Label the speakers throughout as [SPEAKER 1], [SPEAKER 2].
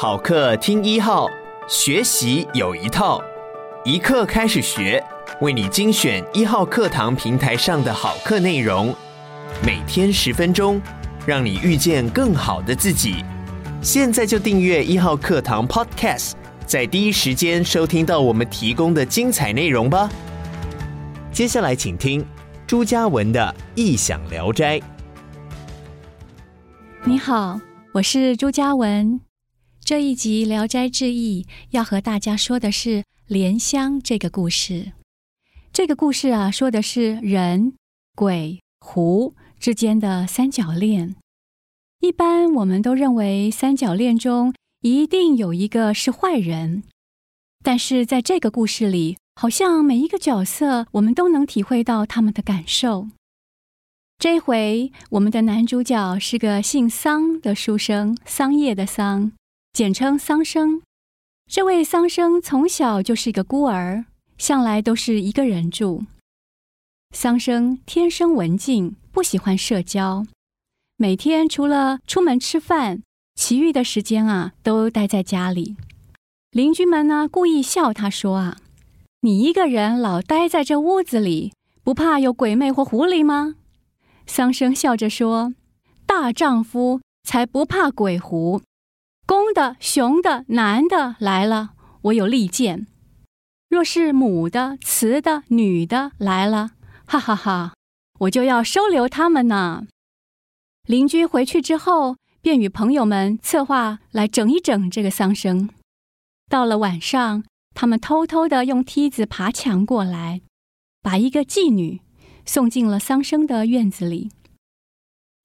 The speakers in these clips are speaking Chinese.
[SPEAKER 1] 好课听一号，学习有一套，一课开始学，为你精选一号课堂平台上的好课内容，每天十分钟，让你遇见更好的自己。现在就订阅一号课堂 Podcast，在第一时间收听到我们提供的精彩内容吧。接下来请听朱家文的《异想聊斋》。
[SPEAKER 2] 你好，我是朱家文。这一集《聊斋志异》要和大家说的是莲香这个故事。这个故事啊，说的是人、鬼、狐之间的三角恋。一般我们都认为三角恋中一定有一个是坏人，但是在这个故事里，好像每一个角色我们都能体会到他们的感受。这回，我们的男主角是个姓桑的书生，桑叶的桑。简称桑生。这位桑生从小就是一个孤儿，向来都是一个人住。桑生天生文静，不喜欢社交，每天除了出门吃饭，其余的时间啊都待在家里。邻居们呢故意笑他说啊：“你一个人老待在这屋子里，不怕有鬼魅或狐狸吗？”桑生笑着说：“大丈夫才不怕鬼狐。”公的、雄的、男的来了，我有利剑；若是母的、雌的、女的来了，哈哈哈，我就要收留他们呢。邻居回去之后，便与朋友们策划来整一整这个桑生。到了晚上，他们偷偷的用梯子爬墙过来，把一个妓女送进了桑生的院子里。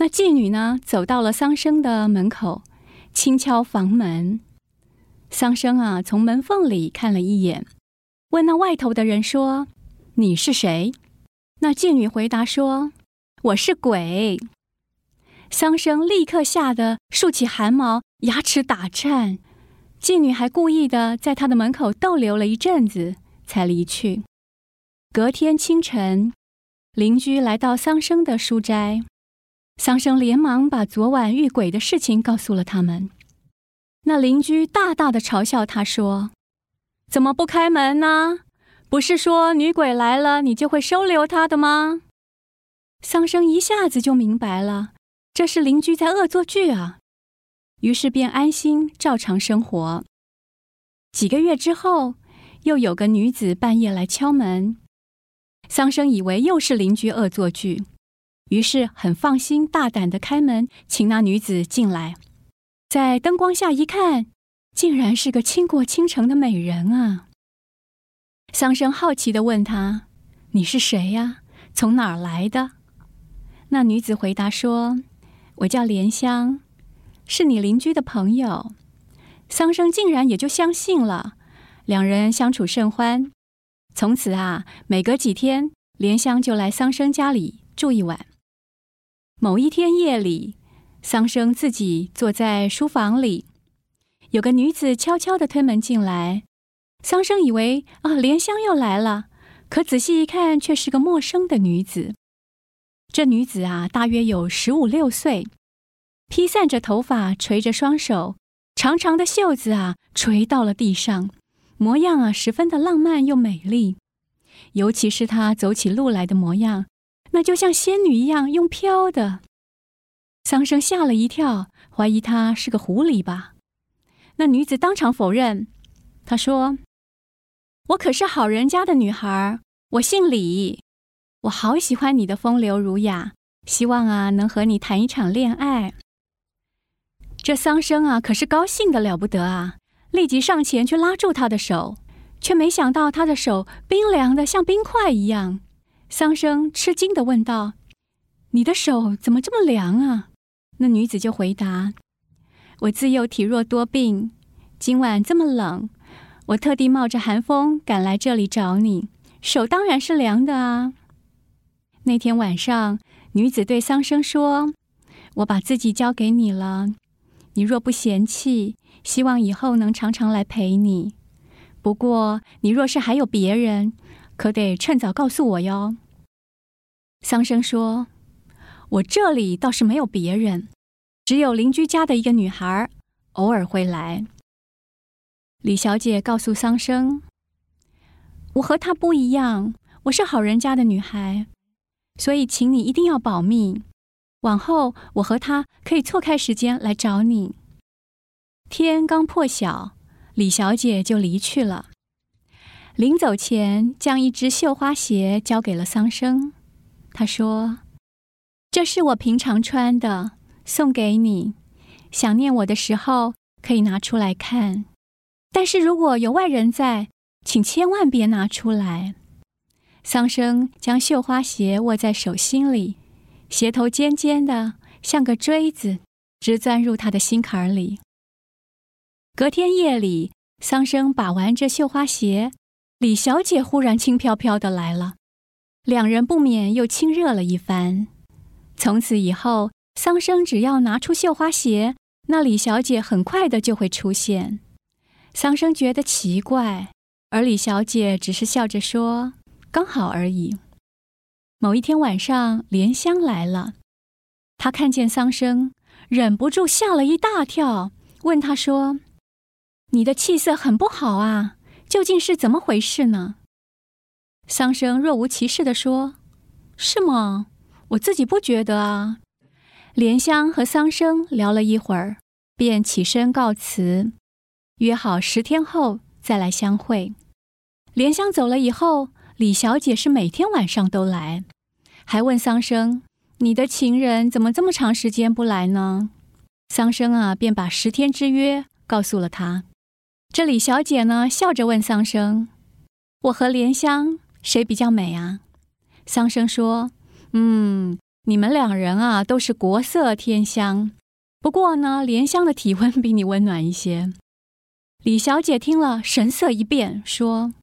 [SPEAKER 2] 那妓女呢，走到了桑生的门口。轻敲房门，桑生啊，从门缝里看了一眼，问那外头的人说：“你是谁？”那妓女回答说：“我是鬼。”桑生立刻吓得竖起汗毛，牙齿打颤。妓女还故意的在他的门口逗留了一阵子，才离去。隔天清晨，邻居来到桑生的书斋。桑生连忙把昨晚遇鬼的事情告诉了他们。那邻居大大的嘲笑他说：“怎么不开门呢？不是说女鬼来了，你就会收留她的吗？”桑生一下子就明白了，这是邻居在恶作剧啊。于是便安心照常生活。几个月之后，又有个女子半夜来敲门，桑生以为又是邻居恶作剧。于是很放心、大胆地开门，请那女子进来。在灯光下一看，竟然是个倾国倾城的美人啊！桑生好奇地问她：“你是谁呀？从哪儿来的？”那女子回答说：“我叫莲香，是你邻居的朋友。”桑生竟然也就相信了，两人相处甚欢。从此啊，每隔几天，莲香就来桑生家里住一晚。某一天夜里，桑生自己坐在书房里，有个女子悄悄地推门进来。桑生以为啊，莲香又来了，可仔细一看，却是个陌生的女子。这女子啊，大约有十五六岁，披散着头发，垂着双手，长长的袖子啊垂到了地上，模样啊十分的浪漫又美丽。尤其是她走起路来的模样。那就像仙女一样用飘的，桑生吓了一跳，怀疑她是个狐狸吧。那女子当场否认，她说：“我可是好人家的女孩，我姓李，我好喜欢你的风流儒雅，希望啊能和你谈一场恋爱。”这桑生啊可是高兴的了不得啊，立即上前去拉住她的手，却没想到她的手冰凉的像冰块一样。桑生吃惊的问道：“你的手怎么这么凉啊？”那女子就回答：“我自幼体弱多病，今晚这么冷，我特地冒着寒风赶来这里找你，手当然是凉的啊。”那天晚上，女子对桑生说：“我把自己交给你了，你若不嫌弃，希望以后能常常来陪你。不过，你若是还有别人，”可得趁早告诉我哟。桑生说：“我这里倒是没有别人，只有邻居家的一个女孩，偶尔会来，李小姐告诉桑生：“我和她不一样，我是好人家的女孩，所以请你一定要保密。往后我和她可以错开时间来找你。”天刚破晓，李小姐就离去了。临走前，将一只绣花鞋交给了桑生。他说：“这是我平常穿的，送给你。想念我的时候，可以拿出来看。但是如果有外人在，请千万别拿出来。”桑生将绣花鞋握在手心里，鞋头尖尖的，像个锥子，直钻入他的心坎里。隔天夜里，桑生把玩着绣花鞋，李小姐忽然轻飘飘的来了，两人不免又亲热了一番。从此以后，桑生只要拿出绣花鞋，那李小姐很快的就会出现。桑生觉得奇怪，而李小姐只是笑着说：“刚好而已。”某一天晚上，莲香来了，她看见桑生，忍不住吓了一大跳，问他说。你的气色很不好啊，究竟是怎么回事呢？桑生若无其事地说：“是吗？我自己不觉得啊。”莲香和桑生聊了一会儿，便起身告辞，约好十天后再来相会。莲香走了以后，李小姐是每天晚上都来，还问桑生：“你的情人怎么这么长时间不来呢？”桑生啊，便把十天之约告诉了他。这李小姐呢，笑着问桑生：“我和莲香谁比较美啊？”桑生说：“嗯，你们两人啊，都是国色天香。不过呢，莲香的体温比你温暖一些。”李小姐听了，神色一变，说：“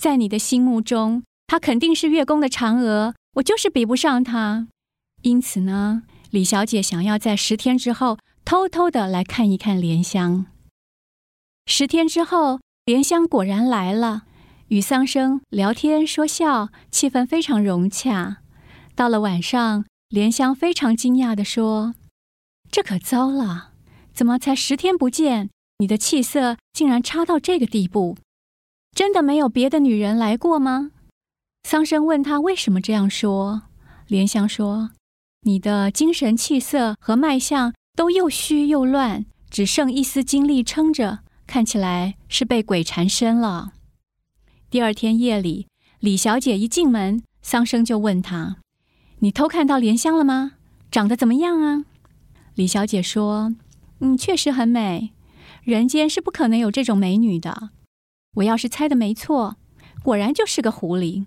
[SPEAKER 2] 在你的心目中，她肯定是月宫的嫦娥，我就是比不上她。因此呢，李小姐想要在十天之后偷偷的来看一看莲香。”十天之后，莲香果然来了，与桑生聊天说笑，气氛非常融洽。到了晚上，莲香非常惊讶地说：“这可糟了，怎么才十天不见，你的气色竟然差到这个地步？真的没有别的女人来过吗？”桑生问他为什么这样说，莲香说：“你的精神气色和脉象都又虚又乱，只剩一丝精力撑着。”看起来是被鬼缠身了。第二天夜里，李小姐一进门，桑生就问她：“你偷看到莲香了吗？长得怎么样啊？”李小姐说：“嗯，确实很美，人间是不可能有这种美女的。我要是猜的没错，果然就是个狐狸。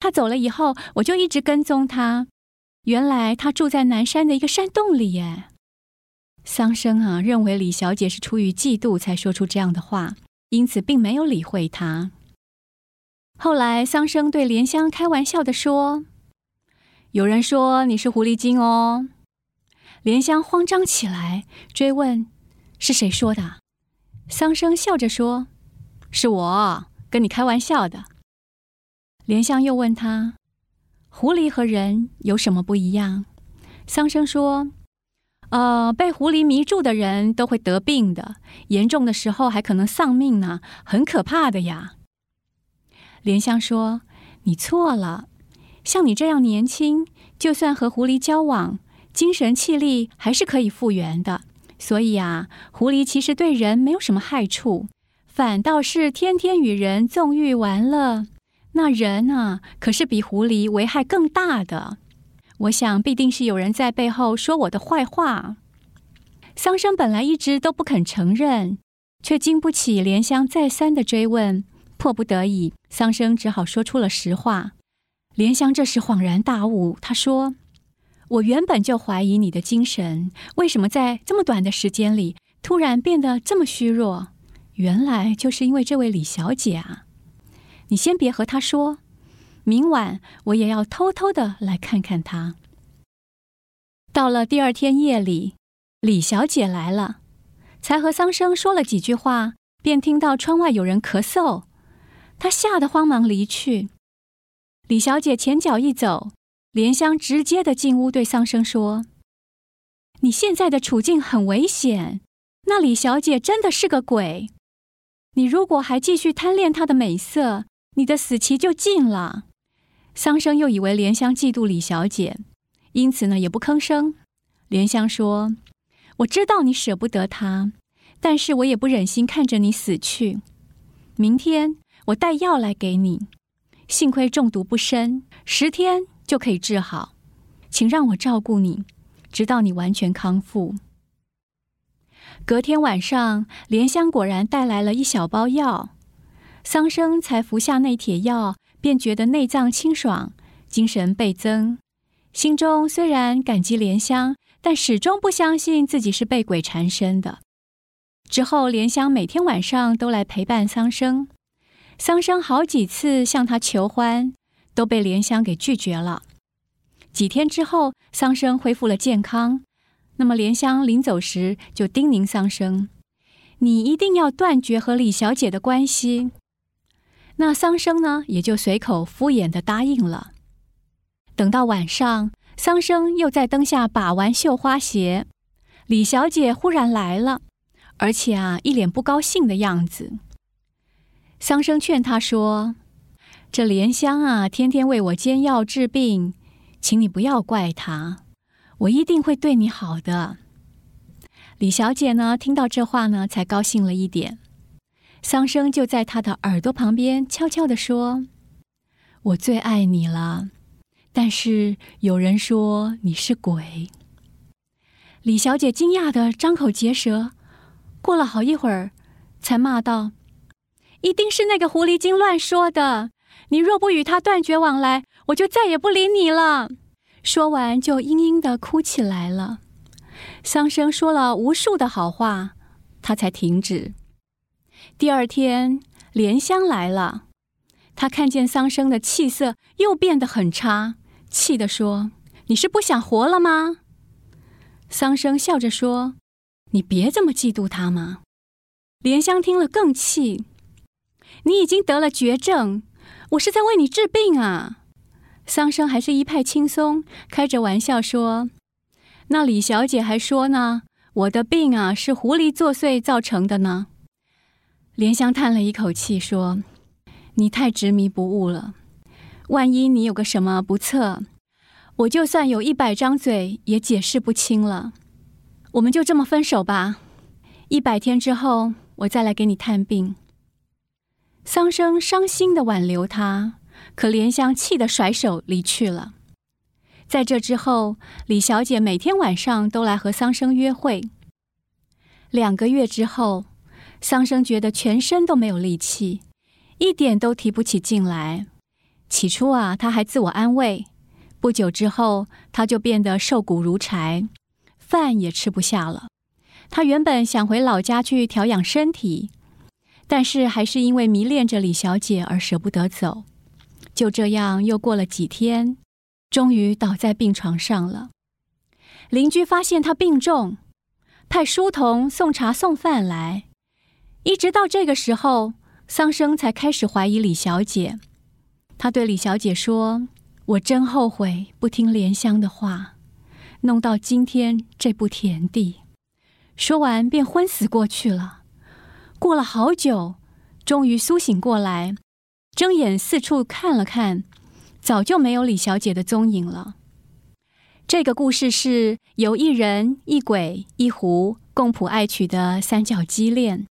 [SPEAKER 2] 她走了以后，我就一直跟踪她。原来她住在南山的一个山洞里耶。”桑生啊，认为李小姐是出于嫉妒才说出这样的话，因此并没有理会她。后来，桑生对莲香开玩笑地说：“有人说你是狐狸精哦。”莲香慌张起来，追问：“是谁说的？”桑生笑着说：“是我，跟你开玩笑的。”莲香又问他：“狐狸和人有什么不一样？”桑生说。呃，被狐狸迷住的人都会得病的，严重的时候还可能丧命呢，很可怕的呀。莲香说：“你错了，像你这样年轻，就算和狐狸交往，精神气力还是可以复原的。所以啊，狐狸其实对人没有什么害处，反倒是天天与人纵欲玩乐，那人啊，可是比狐狸危害更大的。”我想必定是有人在背后说我的坏话。桑生本来一直都不肯承认，却经不起莲香再三的追问，迫不得已，桑生只好说出了实话。莲香这时恍然大悟，她说：“我原本就怀疑你的精神，为什么在这么短的时间里突然变得这么虚弱？原来就是因为这位李小姐啊！你先别和她说。”明晚我也要偷偷的来看看他。到了第二天夜里，李小姐来了，才和桑生说了几句话，便听到窗外有人咳嗽，她吓得慌忙离去。李小姐前脚一走，莲香直接的进屋对桑生说：“你现在的处境很危险，那李小姐真的是个鬼。你如果还继续贪恋她的美色，你的死期就近了。”桑生又以为莲香嫉妒李小姐，因此呢也不吭声。莲香说：“我知道你舍不得她，但是我也不忍心看着你死去。明天我带药来给你，幸亏中毒不深，十天就可以治好。请让我照顾你，直到你完全康复。”隔天晚上，莲香果然带来了一小包药，桑生才服下那帖药。便觉得内脏清爽，精神倍增，心中虽然感激莲香，但始终不相信自己是被鬼缠身的。之后，莲香每天晚上都来陪伴桑生，桑生好几次向他求欢，都被莲香给拒绝了。几天之后，桑生恢复了健康，那么莲香临走时就叮咛桑生：“你一定要断绝和李小姐的关系。”那桑生呢，也就随口敷衍的答应了。等到晚上，桑生又在灯下把玩绣花鞋，李小姐忽然来了，而且啊，一脸不高兴的样子。桑生劝她说：“这莲香啊，天天为我煎药治病，请你不要怪她，我一定会对你好的。”李小姐呢，听到这话呢，才高兴了一点。桑生就在他的耳朵旁边悄悄地说：“我最爱你了，但是有人说你是鬼。”李小姐惊讶地张口结舌，过了好一会儿，才骂道：“一定是那个狐狸精乱说的！你若不与他断绝往来，我就再也不理你了。”说完就嘤嘤地哭起来了。桑生说了无数的好话，他才停止。第二天，莲香来了。她看见桑生的气色又变得很差，气地说：“你是不想活了吗？”桑生笑着说：“你别这么嫉妒他嘛。”莲香听了更气：“你已经得了绝症，我是在为你治病啊。”桑生还是一派轻松，开着玩笑说：“那李小姐还说呢，我的病啊是狐狸作祟造成的呢。”莲香叹了一口气，说：“你太执迷不悟了。万一你有个什么不测，我就算有一百张嘴也解释不清了。我们就这么分手吧。一百天之后，我再来给你探病。”桑生伤心地挽留他，可莲香气得甩手离去了。在这之后，李小姐每天晚上都来和桑生约会。两个月之后。桑生觉得全身都没有力气，一点都提不起劲来。起初啊，他还自我安慰。不久之后，他就变得瘦骨如柴，饭也吃不下了。他原本想回老家去调养身体，但是还是因为迷恋着李小姐而舍不得走。就这样，又过了几天，终于倒在病床上了。邻居发现他病重，派书童送茶送饭来。一直到这个时候，桑生才开始怀疑李小姐。他对李小姐说：“我真后悔不听莲香的话，弄到今天这步田地。”说完便昏死过去了。过了好久，终于苏醒过来，睁眼四处看了看，早就没有李小姐的踪影了。这个故事是由一人一鬼一狐共谱爱曲的三角畸恋。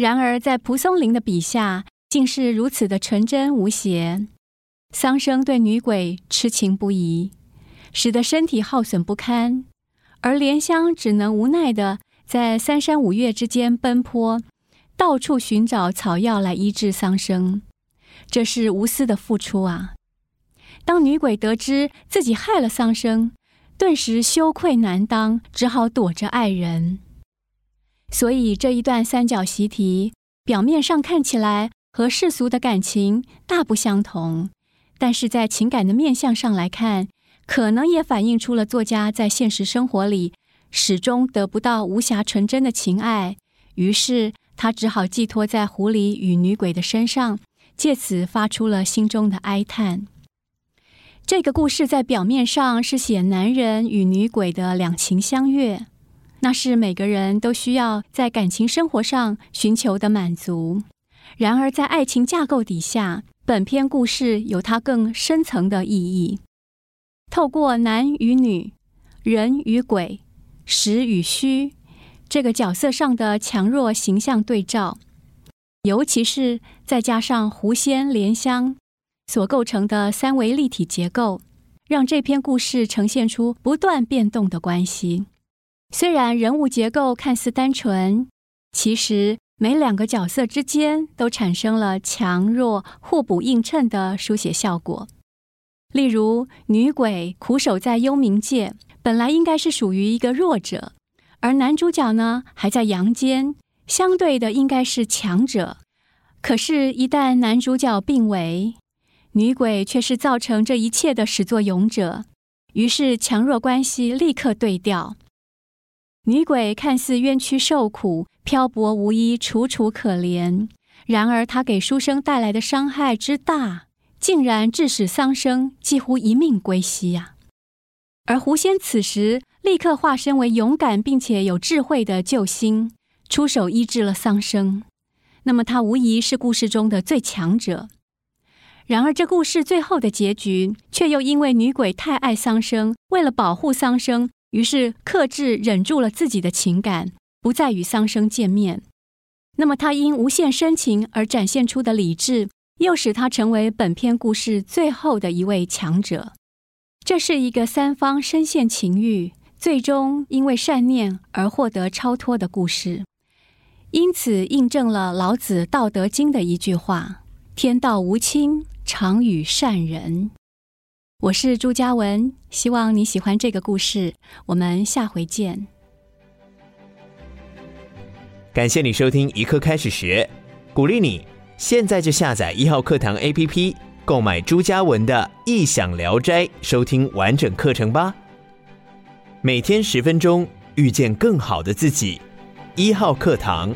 [SPEAKER 2] 然而，在蒲松龄的笔下，竟是如此的纯真无邪。桑生对女鬼痴情不移，使得身体耗损不堪，而莲香只能无奈的在三山五岳之间奔波，到处寻找草药来医治桑生。这是无私的付出啊！当女鬼得知自己害了桑生，顿时羞愧难当，只好躲着爱人。所以这一段三角习题，表面上看起来和世俗的感情大不相同，但是在情感的面向上来看，可能也反映出了作家在现实生活里始终得不到无瑕纯真的情爱，于是他只好寄托在狐狸与女鬼的身上，借此发出了心中的哀叹。这个故事在表面上是写男人与女鬼的两情相悦。那是每个人都需要在感情生活上寻求的满足，然而，在爱情架构底下，本篇故事有它更深层的意义。透过男与女、人与鬼、实与虚这个角色上的强弱形象对照，尤其是再加上狐仙莲香所构成的三维立体结构，让这篇故事呈现出不断变动的关系。虽然人物结构看似单纯，其实每两个角色之间都产生了强弱互补映衬的书写效果。例如，女鬼苦守在幽冥界，本来应该是属于一个弱者，而男主角呢，还在阳间，相对的应该是强者。可是，一旦男主角病危，女鬼却是造成这一切的始作俑者，于是强弱关系立刻对调。女鬼看似冤屈受苦、漂泊无依、楚楚可怜，然而她给书生带来的伤害之大，竟然致使桑生几乎一命归西呀！而狐仙此时立刻化身为勇敢并且有智慧的救星，出手医治了桑生。那么他无疑是故事中的最强者。然而这故事最后的结局，却又因为女鬼太爱桑生，为了保护桑生。于是克制忍住了自己的情感，不再与桑生见面。那么他因无限深情而展现出的理智，又使他成为本篇故事最后的一位强者。这是一个三方深陷情欲，最终因为善念而获得超脱的故事。因此印证了老子《道德经》的一句话：“天道无亲，常与善人。”我是朱嘉文，希望你喜欢这个故事。我们下回见。
[SPEAKER 1] 感谢你收听一课开始学，鼓励你现在就下载一号课堂 APP，购买朱嘉文的《异想聊斋》，收听完整课程吧。每天十分钟，遇见更好的自己。一号课堂。